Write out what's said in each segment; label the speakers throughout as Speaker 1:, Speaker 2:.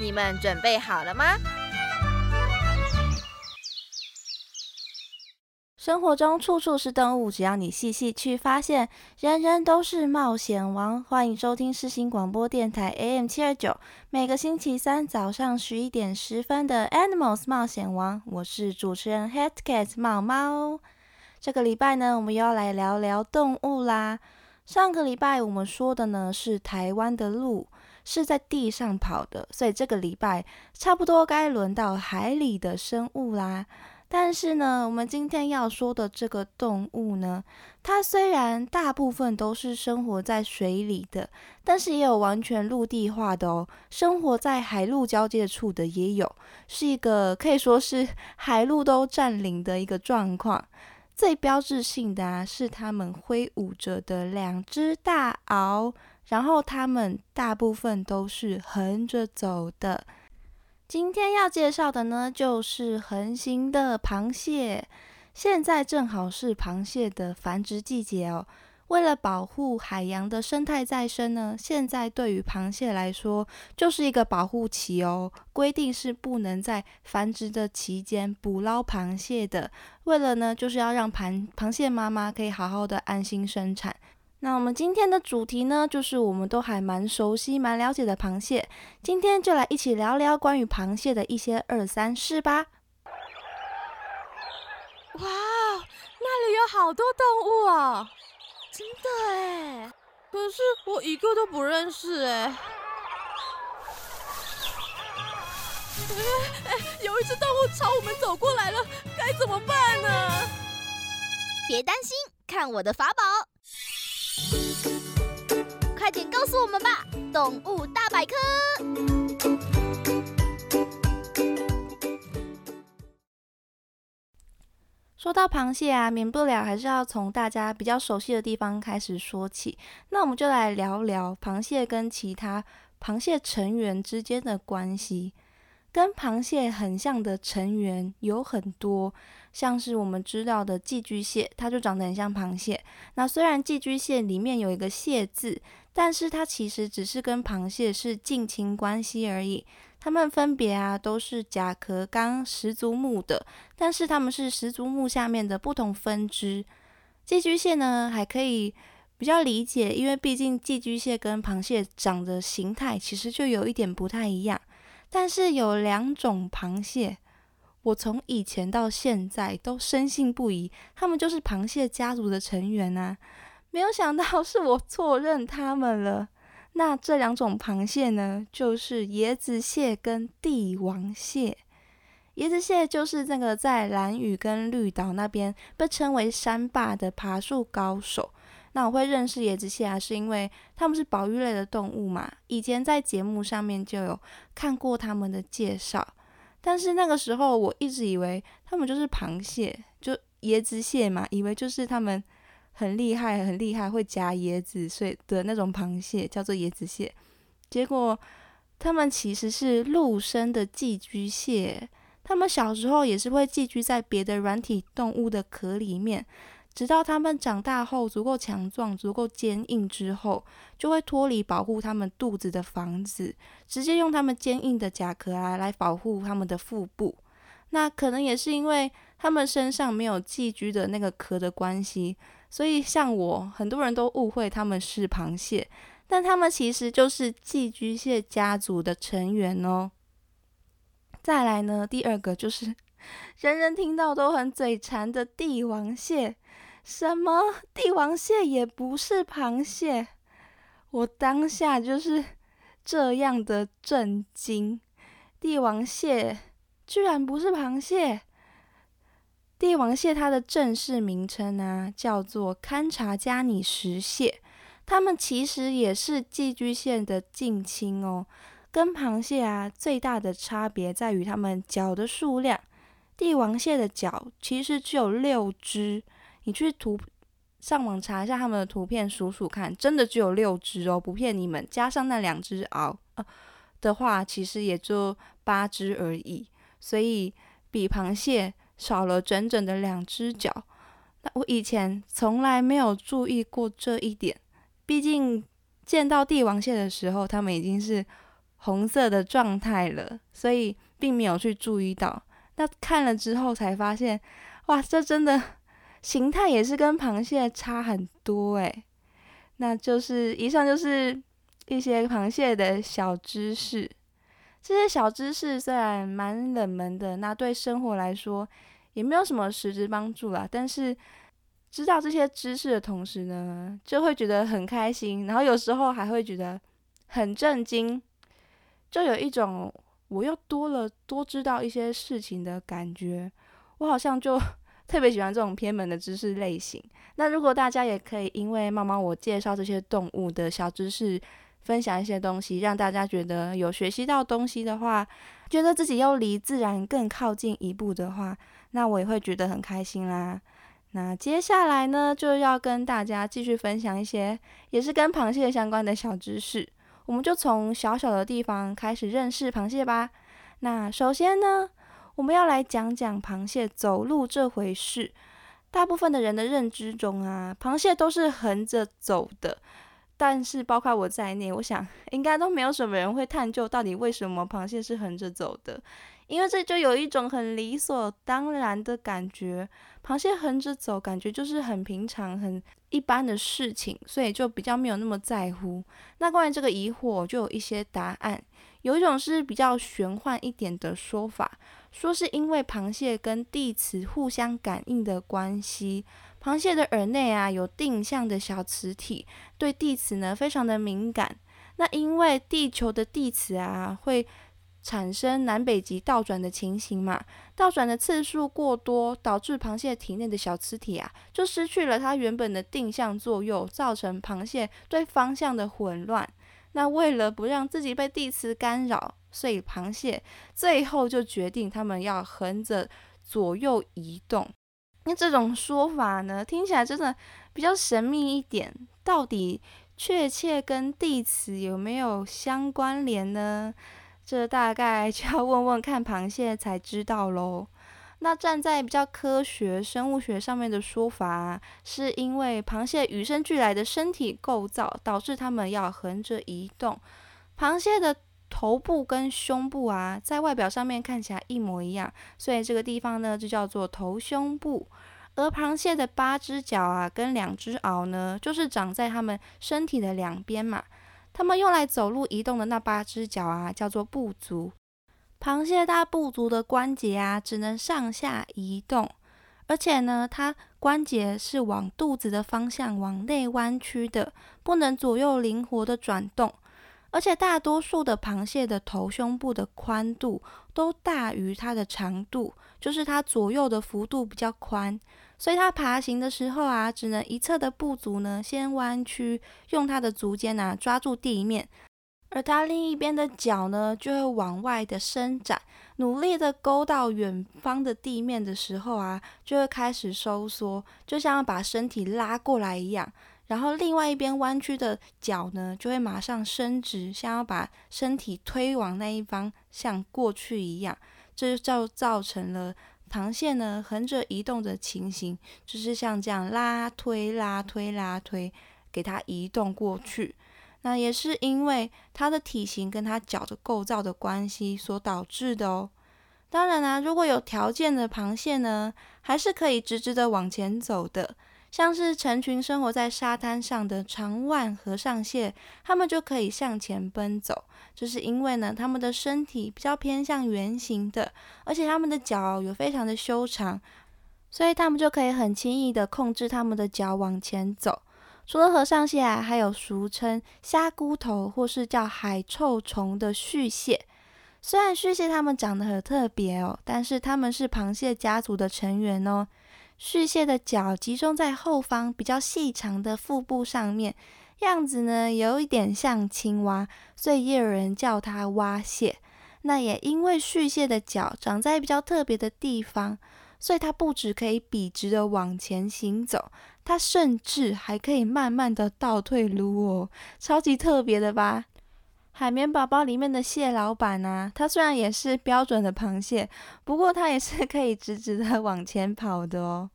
Speaker 1: 你们准备好了吗？生活中处处是动物，只要你细细去发现，人人都是冒险王。欢迎收听世新广播电台 AM 七二九，每个星期三早上十一点十分的 Animals 冒险王，我是主持人 Head Cat 猫猫。这个礼拜呢，我们又要来聊聊动物啦。上个礼拜我们说的呢是台湾的鹿。是在地上跑的，所以这个礼拜差不多该轮到海里的生物啦。但是呢，我们今天要说的这个动物呢，它虽然大部分都是生活在水里的，但是也有完全陆地化的哦，生活在海陆交界处的也有，是一个可以说是 海陆都占领的一个状况。最标志性的啊，是它们挥舞着的两只大螯。然后它们大部分都是横着走的。今天要介绍的呢，就是横行的螃蟹。现在正好是螃蟹的繁殖季节哦。为了保护海洋的生态再生呢，现在对于螃蟹来说就是一个保护期哦。规定是不能在繁殖的期间捕捞螃蟹的。为了呢，就是要让螃螃蟹妈妈可以好好的安心生产。那我们今天的主题呢，就是我们都还蛮熟悉、蛮了解的螃蟹。今天就来一起聊聊关于螃蟹的一些二三事吧。
Speaker 2: 哇，那里有好多动物哦！真的哎，可是我一个都不认识哎。哎，有一只动物朝我们走过来了，该怎么办呢？
Speaker 3: 别担心，看我的法宝。快点告诉我们吧，《动物大百科》。
Speaker 1: 说到螃蟹啊，免不了还是要从大家比较熟悉的地方开始说起。那我们就来聊聊螃蟹跟其他螃蟹成员之间的关系。跟螃蟹很像的成员有很多，像是我们知道的寄居蟹，它就长得很像螃蟹。那虽然寄居蟹里面有一个“蟹”字，但是它其实只是跟螃蟹是近亲关系而已。它们分别啊都是甲壳纲十足目的，但是它们是十足目下面的不同分支。寄居蟹呢还可以比较理解，因为毕竟寄居蟹跟螃蟹长的形态其实就有一点不太一样。但是有两种螃蟹，我从以前到现在都深信不疑，他们就是螃蟹家族的成员啊！没有想到是我错认他们了。那这两种螃蟹呢，就是椰子蟹跟帝王蟹。椰子蟹就是那个在蓝屿跟绿岛那边被称为山霸的爬树高手。那我会认识椰子蟹啊，是因为它们是保育类的动物嘛。以前在节目上面就有看过它们的介绍，但是那个时候我一直以为它们就是螃蟹，就椰子蟹嘛，以为就是它们很厉害、很厉害会夹椰子所以的那种螃蟹，叫做椰子蟹。结果它们其实是陆生的寄居蟹，它们小时候也是会寄居在别的软体动物的壳里面。直到它们长大后足够强壮、足够坚硬之后，就会脱离保护它们肚子的房子，直接用它们坚硬的甲壳啊来保护它们的腹部。那可能也是因为它们身上没有寄居的那个壳的关系，所以像我，很多人都误会它们是螃蟹，但它们其实就是寄居蟹家族的成员哦。再来呢，第二个就是 人人听到都很嘴馋的帝王蟹。什么帝王蟹也不是螃蟹，我当下就是这样的震惊。帝王蟹居然不是螃蟹！帝王蟹它的正式名称呢，叫做堪察加拟石蟹，它们其实也是寄居蟹的近亲哦。跟螃蟹啊最大的差别在于它们脚的数量。帝王蟹的脚其实只有六只，你去图上网查一下他们的图片，数数看，真的只有六只哦，不骗你们。加上那两只螯呃的话，其实也就八只而已，所以比螃蟹少了整整的两只脚。那我以前从来没有注意过这一点，毕竟见到帝王蟹的时候，它们已经是红色的状态了，所以并没有去注意到。那看了之后才发现，哇，这真的形态也是跟螃蟹差很多诶。那就是以上就是一些螃蟹的小知识。这些小知识虽然蛮冷门的，那对生活来说也没有什么实质帮助啦。但是知道这些知识的同时呢，就会觉得很开心，然后有时候还会觉得很震惊，就有一种。我又多了多知道一些事情的感觉，我好像就特别喜欢这种偏门的知识类型。那如果大家也可以因为猫猫我介绍这些动物的小知识，分享一些东西，让大家觉得有学习到东西的话，觉得自己又离自然更靠近一步的话，那我也会觉得很开心啦。那接下来呢，就要跟大家继续分享一些也是跟螃蟹相关的小知识。我们就从小小的地方开始认识螃蟹吧。那首先呢，我们要来讲讲螃蟹走路这回事。大部分的人的认知中啊，螃蟹都是横着走的。但是包括我在内，我想 应该都没有什么人会探究到底为什么螃蟹是横着走的。因为这就有一种很理所当然的感觉，螃蟹横着走，感觉就是很平常、很一般的事情，所以就比较没有那么在乎。那关于这个疑惑，就有一些答案。有一种是比较玄幻一点的说法，说是因为螃蟹跟地磁互相感应的关系，螃蟹的耳内啊有定向的小磁体，对地磁呢非常的敏感。那因为地球的地磁啊会。产生南北极倒转的情形嘛，倒转的次数过多，导致螃蟹体内的小磁体啊，就失去了它原本的定向作用，造成螃蟹对方向的混乱。那为了不让自己被地磁干扰，所以螃蟹最后就决定它们要横着左右移动。那这种说法呢，听起来真的比较神秘一点，到底确切跟地磁有没有相关联呢？这大概就要问问看螃蟹才知道喽。那站在比较科学生物学上面的说法，是因为螃蟹与生俱来的身体构造导致它们要横着移动。螃蟹的头部跟胸部啊，在外表上面看起来一模一样，所以这个地方呢就叫做头胸部。而螃蟹的八只脚啊，跟两只螯呢，就是长在它们身体的两边嘛。它们用来走路移动的那八只脚啊，叫做步足。螃蟹大步足的关节啊，只能上下移动，而且呢，它关节是往肚子的方向往内弯曲的，不能左右灵活的转动。而且大多数的螃蟹的头胸部的宽度都大于它的长度，就是它左右的幅度比较宽。所以它爬行的时候啊，只能一侧的步足呢先弯曲，用它的足尖呐抓住地面，而它另一边的脚呢就会往外的伸展，努力的勾到远方的地面的时候啊，就会开始收缩，就像要把身体拉过来一样。然后另外一边弯曲的脚呢，就会马上伸直，像要把身体推往那一方向过去一样，这就造造成了。螃蟹呢，横着移动的情形，就是像这样拉推拉推拉推，给它移动过去。那也是因为它的体型跟它脚的构造的关系所导致的哦。当然啦，如果有条件的螃蟹呢，还是可以直直的往前走的。像是成群生活在沙滩上的长腕和尚蟹，它们就可以向前奔走，就是因为呢，它们的身体比较偏向圆形的，而且它们的脚有非常的修长，所以它们就可以很轻易的控制它们的脚往前走。除了和尚蟹啊，还有俗称虾骨头或是叫海臭虫的续蟹。虽然续蟹它们长得很特别哦，但是它们是螃蟹家族的成员哦。续蟹的脚集中在后方比较细长的腹部上面，样子呢有一点像青蛙，所以也有人叫它蛙蟹。那也因为续蟹的脚长在比较特别的地方，所以它不止可以笔直的往前行走，它甚至还可以慢慢的倒退撸哦，超级特别的吧？海绵宝宝里面的蟹老板啊，它虽然也是标准的螃蟹，不过它也是可以直直的往前跑的哦。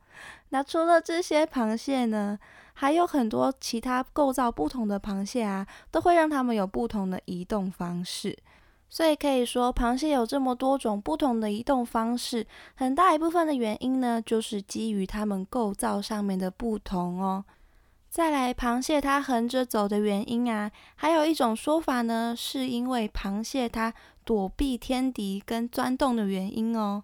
Speaker 1: 那除了这些螃蟹呢，还有很多其他构造不同的螃蟹啊，都会让它们有不同的移动方式。所以可以说，螃蟹有这么多种不同的移动方式，很大一部分的原因呢，就是基于它们构造上面的不同哦。再来，螃蟹它横着走的原因啊，还有一种说法呢，是因为螃蟹它躲避天敌跟钻洞的原因哦。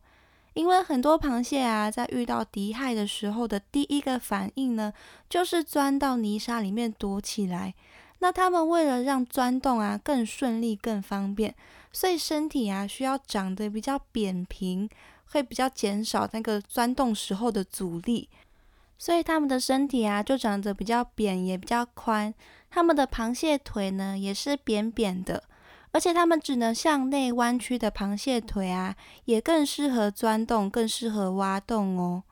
Speaker 1: 因为很多螃蟹啊，在遇到敌害的时候的第一个反应呢，就是钻到泥沙里面躲起来。那他们为了让钻洞啊更顺利、更方便。所以身体啊需要长得比较扁平，会比较减少那个钻洞时候的阻力。所以他们的身体啊就长得比较扁，也比较宽。他们的螃蟹腿呢也是扁扁的，而且它们只能向内弯曲的螃蟹腿啊，也更适合钻洞，更适合挖洞哦。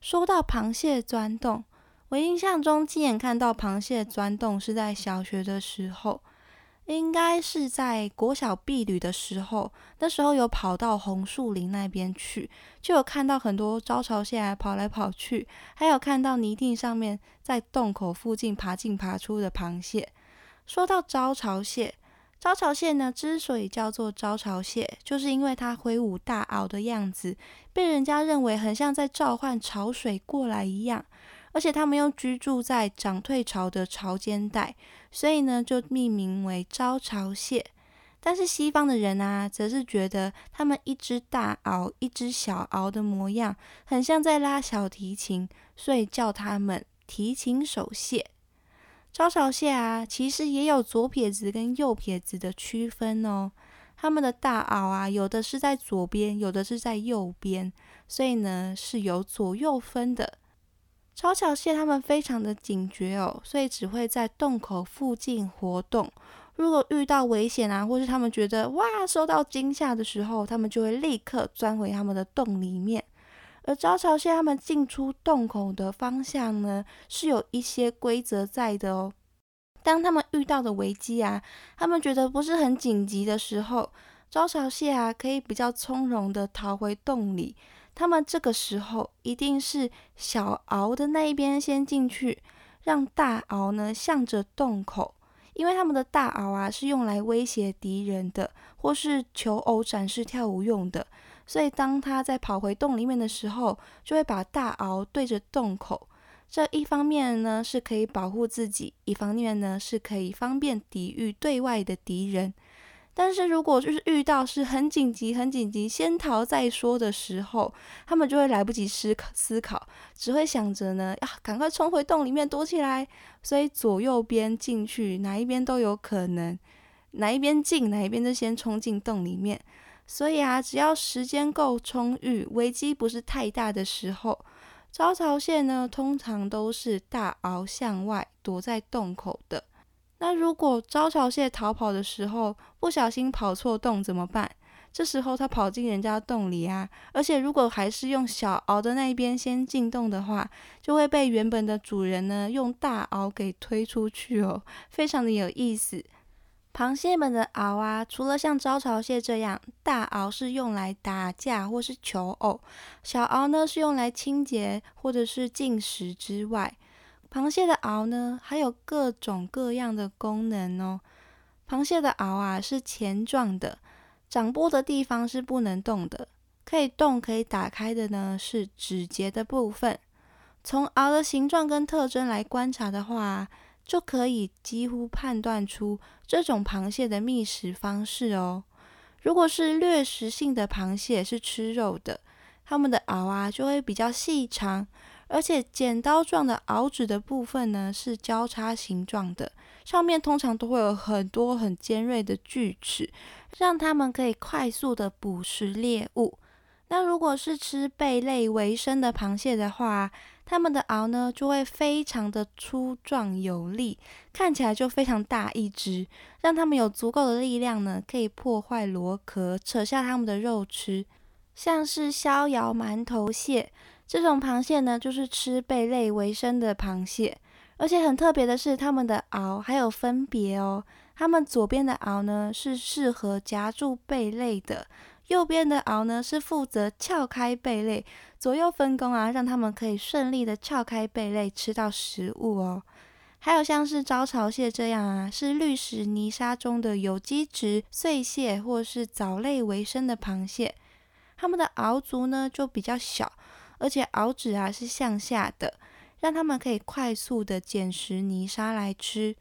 Speaker 1: 说到螃蟹钻洞，我印象中亲眼看到螃蟹钻洞是在小学的时候。应该是在国小避旅的时候，那时候有跑到红树林那边去，就有看到很多招潮蟹跑来跑去，还有看到泥地上面在洞口附近爬进爬出的螃蟹。说到招潮蟹，招潮蟹呢之所以叫做招潮蟹，就是因为它挥舞大螯的样子，被人家认为很像在召唤潮水过来一样。而且它们又居住在涨退潮的潮间带，所以呢就命名为招潮蟹。但是西方的人啊，则是觉得它们一只大螯、一只小螯的模样，很像在拉小提琴，所以叫它们提琴手蟹。招潮蟹啊，其实也有左撇子跟右撇子的区分哦。它们的大螯啊，有的是在左边，有的是在右边，所以呢是有左右分的。招潮蟹它们非常的警觉哦，所以只会在洞口附近活动。如果遇到危险啊，或是他们觉得哇受到惊吓的时候，他们就会立刻钻回他们的洞里面。而招潮蟹它们进出洞口的方向呢，是有一些规则在的哦。当他们遇到的危机啊，他们觉得不是很紧急的时候，招潮蟹啊可以比较从容的逃回洞里。他们这个时候一定是小鳌的那一边先进去，让大鳌呢向着洞口，因为他们的大鳌啊是用来威胁敌人的，或是求偶展示跳舞用的，所以当他在跑回洞里面的时候，就会把大鳌对着洞口。这一方面呢是可以保护自己，一方面呢是可以方便抵御对外的敌人。但是如果就是遇到是很紧急、很紧急，先逃再说的时候，他们就会来不及思考，思考只会想着呢，啊，赶快冲回洞里面躲起来。所以左右边进去，哪一边都有可能，哪一边进，哪一边就先冲进洞里面。所以啊，只要时间够充裕，危机不是太大的时候，招潮蟹呢，通常都是大螯向外躲在洞口的。那如果招潮蟹逃跑的时候不小心跑错洞怎么办？这时候它跑进人家洞里啊，而且如果还是用小螯的那一边先进洞的话，就会被原本的主人呢用大螯给推出去哦，非常的有意思。螃蟹们的螯啊，除了像招潮蟹这样，大螯是用来打架或是求偶，小螯呢是用来清洁或者是进食之外。螃蟹的螯呢，还有各种各样的功能哦。螃蟹的螯啊是钳状的，长波的地方是不能动的，可以动可以打开的呢是指节的部分。从螯的形状跟特征来观察的话，就可以几乎判断出这种螃蟹的觅食方式哦。如果是掠食性的螃蟹，是吃肉的，它们的螯啊就会比较细长。而且剪刀状的螯趾的部分呢，是交叉形状的，上面通常都会有很多很尖锐的锯齿，让它们可以快速的捕食猎物。那如果是吃贝类为生的螃蟹的话，它们的螯呢就会非常的粗壮有力，看起来就非常大一只，让它们有足够的力量呢，可以破坏螺壳，扯下它们的肉吃。像是逍遥馒头蟹这种螃蟹呢，就是吃贝类为生的螃蟹，而且很特别的是，它们的螯还有分别哦。它们左边的螯呢是适合夹住贝类的。右边的螯呢是负责撬开贝类，左右分工啊，让它们可以顺利的撬开贝类吃到食物哦。还有像是招潮蟹这样啊，是绿石泥沙中的有机质碎蟹或是藻类为生的螃蟹，它们的螯足呢就比较小，而且螯趾啊是向下的，让它们可以快速的捡拾泥沙来吃。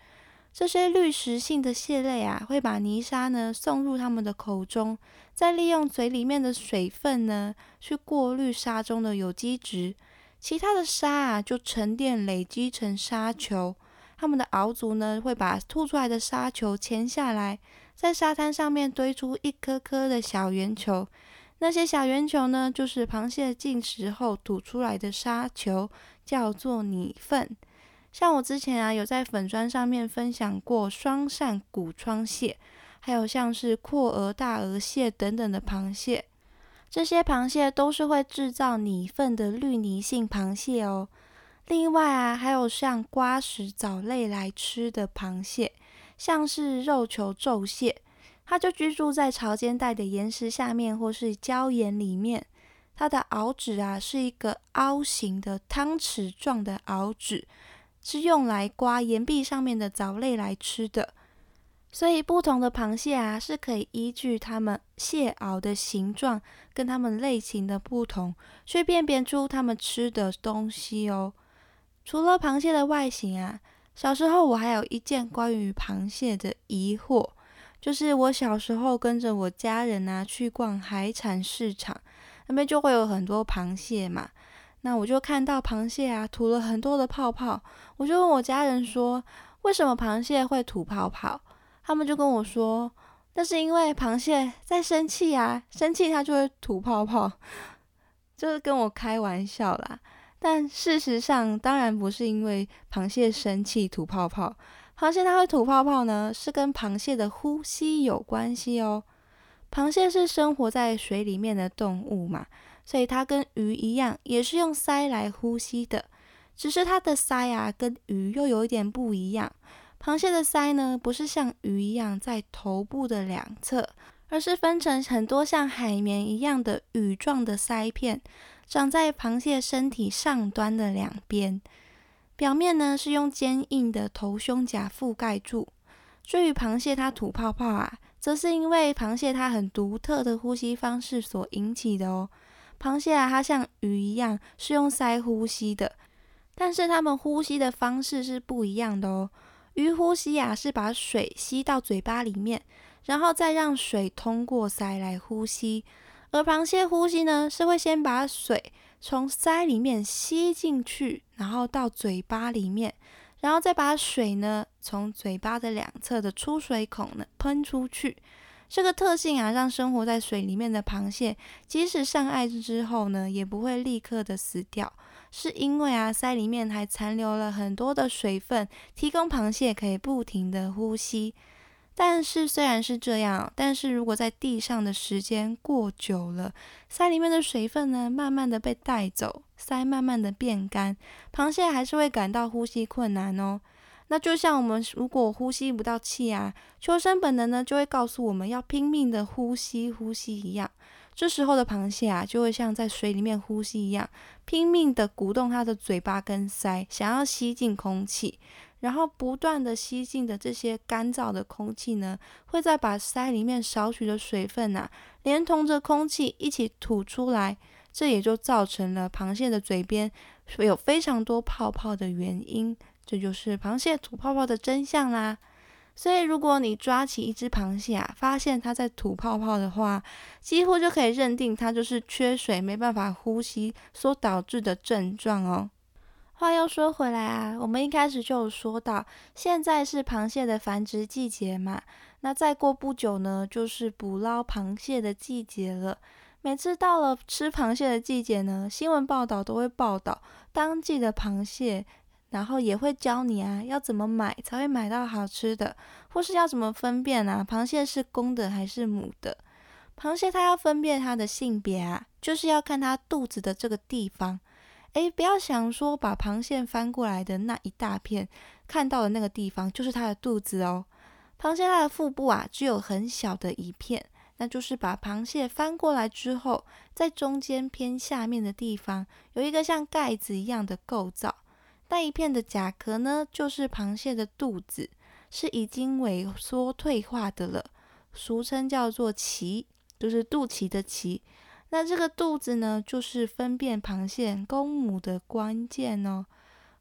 Speaker 1: 这些滤食性的蟹类啊，会把泥沙呢送入它们的口中，再利用嘴里面的水分呢去过滤沙中的有机质，其他的沙啊就沉淀累积成沙球。它们的螯足呢会把吐出来的沙球钳下来，在沙滩上面堆出一颗颗的小圆球，那些小圆球呢就是螃蟹进食后吐出来的沙球，叫做拟粪。像我之前啊，有在粉砖上面分享过双扇古窗蟹，还有像是阔额大额蟹等等的螃蟹，这些螃蟹都是会制造泥粪的绿泥性螃蟹哦。另外啊，还有像瓜食藻类来吃的螃蟹，像是肉球皱蟹，它就居住在潮间带的岩石下面或是礁岩里面，它的螯趾啊是一个凹形的汤匙状的螯趾。是用来刮岩壁上面的藻类来吃的，所以不同的螃蟹啊是可以依据它们蟹螯的形状跟它们类型的不同，去辨别出它们吃的东西哦。除了螃蟹的外形啊，小时候我还有一件关于螃蟹的疑惑，就是我小时候跟着我家人啊去逛海产市场，那边就会有很多螃蟹嘛。那我就看到螃蟹啊吐了很多的泡泡，我就问我家人说，为什么螃蟹会吐泡泡？他们就跟我说，那是因为螃蟹在生气啊，生气它就会吐泡泡，就是跟我开玩笑啦。但事实上，当然不是因为螃蟹生气吐泡泡，螃蟹它会吐泡泡呢，是跟螃蟹的呼吸有关系哦。螃蟹是生活在水里面的动物嘛。所以它跟鱼一样，也是用鳃来呼吸的，只是它的鳃啊跟鱼又有一点不一样。螃蟹的鳃呢，不是像鱼一样在头部的两侧，而是分成很多像海绵一样的羽状的鳃片，长在螃蟹身体上端的两边。表面呢是用坚硬的头胸甲覆盖住。至于螃蟹它吐泡泡啊，则是因为螃蟹它很独特的呼吸方式所引起的哦。螃蟹啊，它像鱼一样是用鳃呼吸的，但是它们呼吸的方式是不一样的哦。鱼呼吸啊是把水吸到嘴巴里面，然后再让水通过鳃来呼吸；而螃蟹呼吸呢是会先把水从鳃里面吸进去，然后到嘴巴里面，然后再把水呢从嘴巴的两侧的出水孔呢喷出去。这个特性啊，让生活在水里面的螃蟹，即使上岸之后呢，也不会立刻的死掉，是因为啊，鳃里面还残留了很多的水分，提供螃蟹可以不停的呼吸。但是虽然是这样，但是如果在地上的时间过久了，鳃里面的水分呢，慢慢的被带走，鳃慢慢的变干，螃蟹还是会感到呼吸困难哦。那就像我们如果呼吸不到气啊，求生本能呢就会告诉我们要拼命的呼吸呼吸一样。这时候的螃蟹啊，就会像在水里面呼吸一样，拼命的鼓动它的嘴巴跟鳃，想要吸进空气。然后不断的吸进的这些干燥的空气呢，会再把鳃里面少许的水分啊，连同着空气一起吐出来。这也就造成了螃蟹的嘴边有非常多泡泡的原因。这就是螃蟹吐泡泡的真相啦。所以，如果你抓起一只螃蟹啊，发现它在吐泡泡的话，几乎就可以认定它就是缺水、没办法呼吸所导致的症状哦。话又说回来啊，我们一开始就有说到，现在是螃蟹的繁殖季节嘛，那再过不久呢，就是捕捞螃蟹的季节了。每次到了吃螃蟹的季节呢，新闻报道都会报道当季的螃蟹，然后也会教你啊，要怎么买才会买到好吃的，或是要怎么分辨啊，螃蟹是公的还是母的。螃蟹它要分辨它的性别啊，就是要看它肚子的这个地方。诶，不要想说把螃蟹翻过来的那一大片看到的那个地方就是它的肚子哦。螃蟹它的腹部啊，只有很小的一片。那就是把螃蟹翻过来之后，在中间偏下面的地方有一个像盖子一样的构造，那一片的甲壳呢，就是螃蟹的肚子，是已经萎缩退化的了，俗称叫做脐，就是肚脐的脐。那这个肚子呢，就是分辨螃蟹公母的关键哦。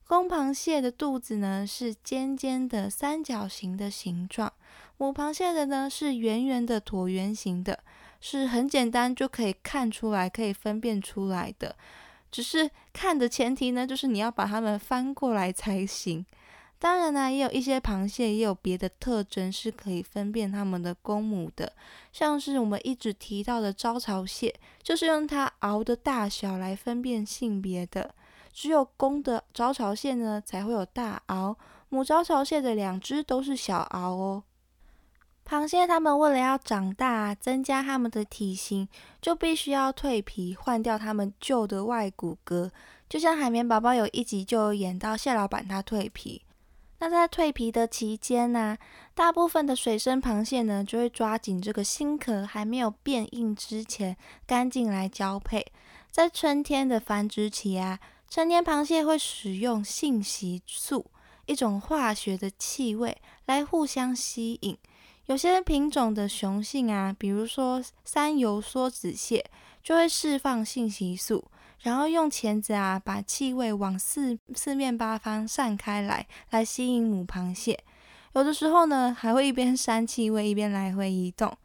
Speaker 1: 公螃蟹的肚子呢是尖尖的三角形的形状，母螃蟹的呢是圆圆的椭圆形的，是很简单就可以看出来、可以分辨出来的。只是看的前提呢，就是你要把它们翻过来才行。当然呢，也有一些螃蟹也有别的特征是可以分辨它们的公母的，像是我们一直提到的招潮蟹，就是用它螯的大小来分辨性别的。只有公的招潮蟹呢才会有大螯，母招潮蟹的两只都是小螯哦。螃蟹它们为了要长大，增加它们的体型，就必须要蜕皮，换掉它们旧的外骨骼。就像海绵宝宝有一集就演到蟹老板他蜕皮。那在蜕皮的期间呢，大部分的水生螃蟹呢就会抓紧这个新壳还没有变硬之前，赶紧来交配。在春天的繁殖期啊。成年螃蟹会使用性吸素，一种化学的气味来互相吸引。有些品种的雄性啊，比如说三油梭子蟹，就会释放性吸素，然后用钳子啊把气味往四四面八方散开来，来吸引母螃蟹。有的时候呢，还会一边扇气味一边来回移动。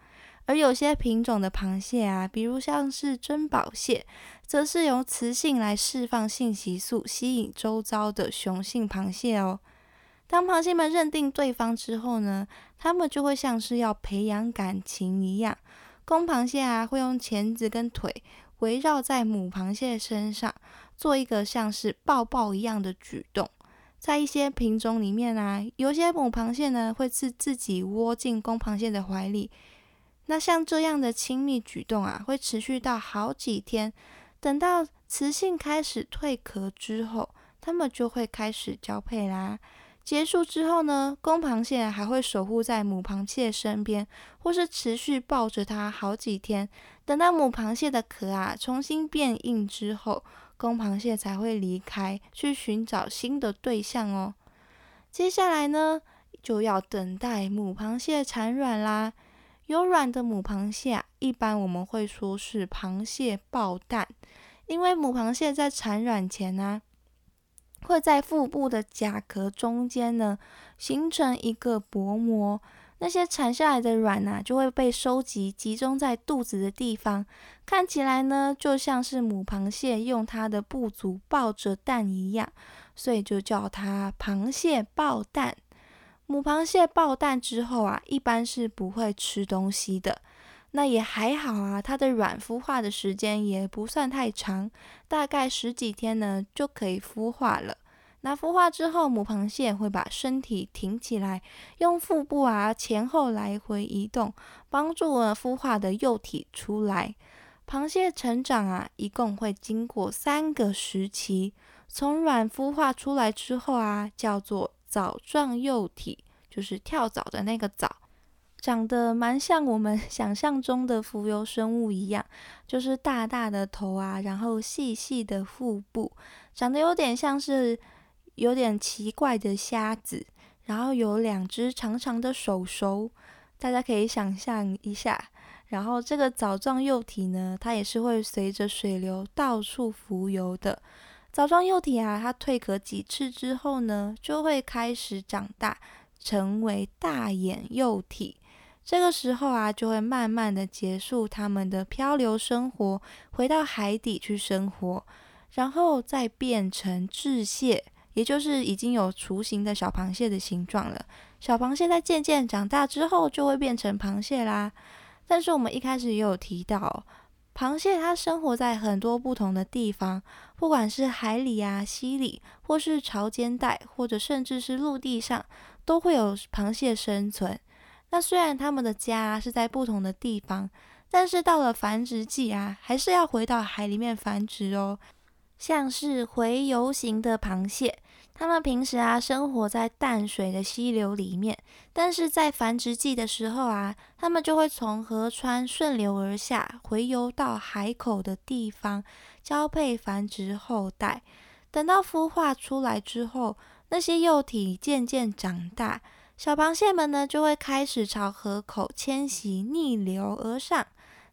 Speaker 1: 而有些品种的螃蟹啊，比如像是珍宝蟹，则是由雌性来释放性激素，吸引周遭的雄性螃蟹哦。当螃蟹们认定对方之后呢，它们就会像是要培养感情一样，公螃蟹啊会用钳子跟腿围绕在母螃蟹身上，做一个像是抱抱一样的举动。在一些品种里面啊，有些母螃蟹呢会自自己窝进公螃蟹的怀里。那像这样的亲密举动啊，会持续到好几天。等到雌性开始蜕壳之后，它们就会开始交配啦。结束之后呢，公螃蟹还会守护在母螃蟹身边，或是持续抱着它好几天。等到母螃蟹的壳啊重新变硬之后，公螃蟹才会离开，去寻找新的对象哦。接下来呢，就要等待母螃蟹产卵啦。有卵的母螃蟹啊，一般我们会说是螃蟹抱蛋，因为母螃蟹在产卵前呢，会在腹部的甲壳中间呢形成一个薄膜，那些产下来的卵呢就会被收集集中在肚子的地方，看起来呢就像是母螃蟹用它的步足抱着蛋一样，所以就叫它螃蟹抱蛋。母螃蟹抱蛋之后啊，一般是不会吃东西的。那也还好啊，它的卵孵化的时间也不算太长，大概十几天呢就可以孵化了。那孵化之后，母螃蟹会把身体挺起来，用腹部啊前后来回移动，帮助了孵化的幼体出来。螃蟹成长啊，一共会经过三个时期。从卵孵化出来之后啊，叫做。藻状幼体就是跳蚤的那个藻，长得蛮像我们 想象中的浮游生物一样，就是大大的头啊，然后细细的腹部，长得有点像是有点奇怪的虾子，然后有两只长长的手手，大家可以想象一下。然后这个藻状幼体呢，它也是会随着水流到处浮游的。藻状幼体啊，它蜕壳几次之后呢，就会开始长大，成为大眼幼体。这个时候啊，就会慢慢的结束它们的漂流生活，回到海底去生活，然后再变成稚蟹，也就是已经有雏形的小螃蟹的形状了。小螃蟹在渐渐长大之后，就会变成螃蟹啦。但是我们一开始也有提到。螃蟹它生活在很多不同的地方，不管是海里啊、溪里，或是潮间带，或者甚至是陆地上，都会有螃蟹生存。那虽然它们的家是在不同的地方，但是到了繁殖季啊，还是要回到海里面繁殖哦。像是洄游型的螃蟹，它们平时啊生活在淡水的溪流里面，但是在繁殖季的时候啊，它们就会从河川顺流而下，洄游到海口的地方交配繁殖后代。等到孵化出来之后，那些幼体渐渐长大，小螃蟹们呢就会开始朝河口迁徙，逆流而上。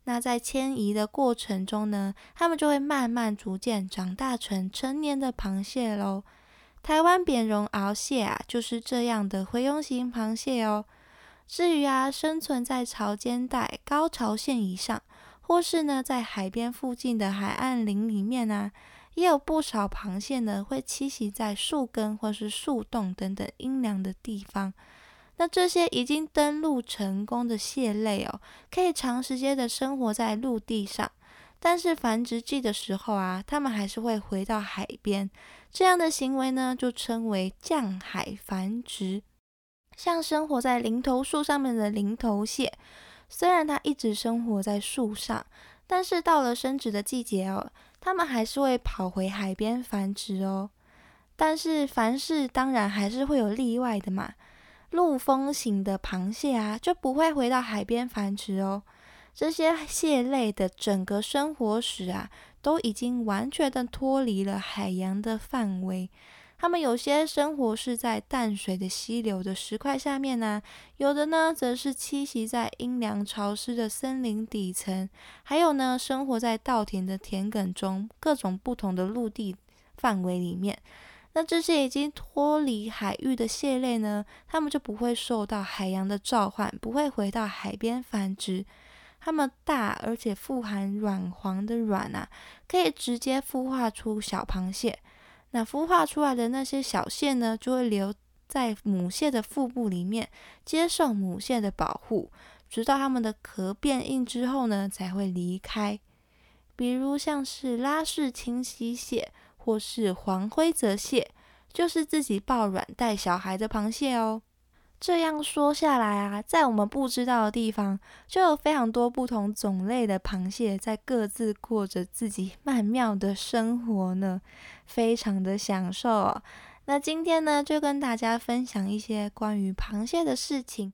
Speaker 1: 那在迁移的过程中呢，它们就会慢慢逐渐长大成成年的螃蟹喽。台湾扁绒螯蟹啊，就是这样的洄游型螃蟹哦。至于啊，生存在潮间带高潮线以上，或是呢在海边附近的海岸林里面呢，也有不少螃蟹呢会栖息在树根或是树洞等等阴凉的地方。那这些已经登陆成功的蟹类哦，可以长时间的生活在陆地上，但是繁殖季的时候啊，它们还是会回到海边。这样的行为呢，就称为降海繁殖。像生活在林头树上面的林头蟹，虽然它一直生活在树上，但是到了生殖的季节哦，它们还是会跑回海边繁殖哦。但是凡事当然还是会有例外的嘛。陆风型的螃蟹啊，就不会回到海边繁殖哦。这些蟹类的整个生活史啊，都已经完全的脱离了海洋的范围。它们有些生活是在淡水的溪流的石块下面呢，有的呢则是栖息在阴凉潮湿的森林底层，还有呢生活在稻田的田埂中，各种不同的陆地范围里面。那这些已经脱离海域的蟹类呢，它们就不会受到海洋的召唤，不会回到海边繁殖。它们大而且富含卵黄的卵啊，可以直接孵化出小螃蟹。那孵化出来的那些小蟹呢，就会留在母蟹的腹部里面，接受母蟹的保护，直到它们的壳变硬之后呢，才会离开。比如像是拉氏清溪蟹。或是黄灰泽蟹，就是自己抱卵带小孩的螃蟹哦。这样说下来啊，在我们不知道的地方，就有非常多不同种类的螃蟹在各自过着自己曼妙的生活呢，非常的享受哦。那今天呢，就跟大家分享一些关于螃蟹的事情。